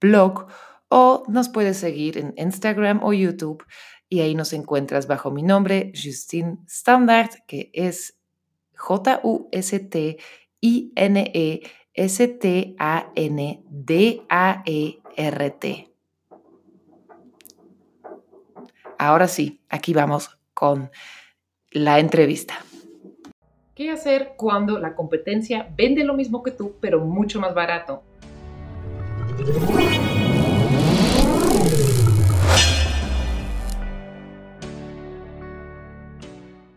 blog o nos puedes seguir en Instagram o YouTube y ahí nos encuentras bajo mi nombre, Justine Standard, que es J-U-S-T-I-N-E-S-T-A-N-D-A-E-R-T. Ahora sí, aquí vamos con la entrevista. ¿Qué hacer cuando la competencia vende lo mismo que tú, pero mucho más barato?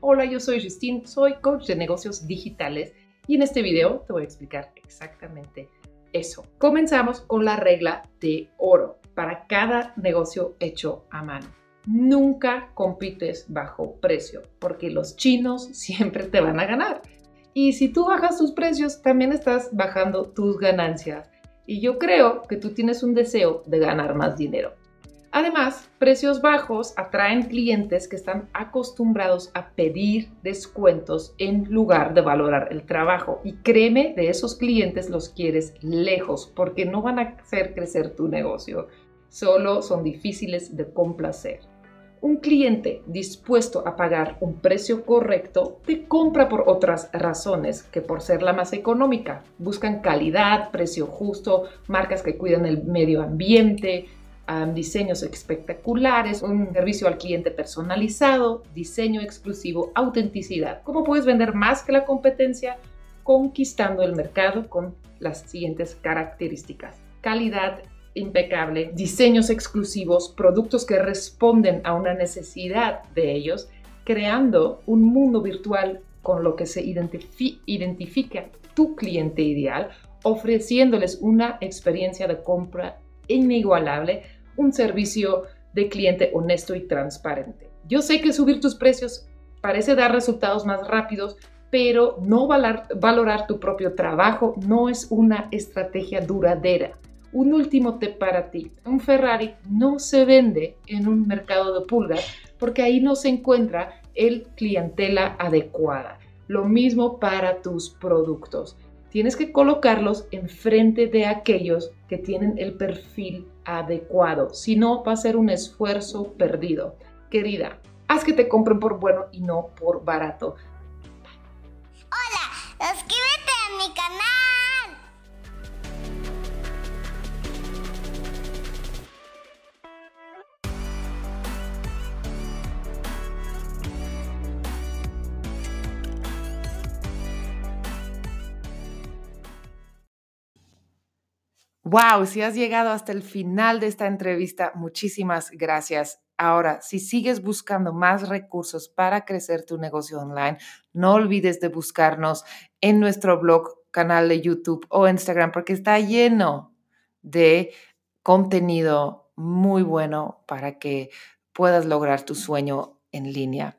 Hola, yo soy Justine, soy coach de negocios digitales y en este video te voy a explicar exactamente eso. Comenzamos con la regla de oro para cada negocio hecho a mano. Nunca compites bajo precio porque los chinos siempre te van a ganar. Y si tú bajas tus precios, también estás bajando tus ganancias. Y yo creo que tú tienes un deseo de ganar más dinero. Además, precios bajos atraen clientes que están acostumbrados a pedir descuentos en lugar de valorar el trabajo. Y créeme, de esos clientes los quieres lejos porque no van a hacer crecer tu negocio. Solo son difíciles de complacer. Un cliente dispuesto a pagar un precio correcto te compra por otras razones que por ser la más económica. Buscan calidad, precio justo, marcas que cuidan el medio ambiente, diseños espectaculares, un servicio al cliente personalizado, diseño exclusivo, autenticidad. ¿Cómo puedes vender más que la competencia? Conquistando el mercado con las siguientes características. Calidad impecable, diseños exclusivos, productos que responden a una necesidad de ellos, creando un mundo virtual con lo que se identifica tu cliente ideal, ofreciéndoles una experiencia de compra inigualable un servicio de cliente honesto y transparente. Yo sé que subir tus precios parece dar resultados más rápidos, pero no valorar, tu propio trabajo no es una estrategia duradera. Un último tip para ti. Un Ferrari no se vende en un mercado de pulgas porque ahí no se encuentra el clientela adecuada. Lo mismo para tus productos. Tienes que colocarlos enfrente de aquellos que tienen el perfil adecuado. Si no, va a ser un esfuerzo perdido. Querida, haz que te compren por bueno y no por barato. Hola, a Wow, si has llegado hasta el final de esta entrevista, muchísimas gracias. Ahora, si sigues buscando más recursos para crecer tu negocio online, no olvides de buscarnos en nuestro blog, canal de YouTube o Instagram, porque está lleno de contenido muy bueno para que puedas lograr tu sueño en línea.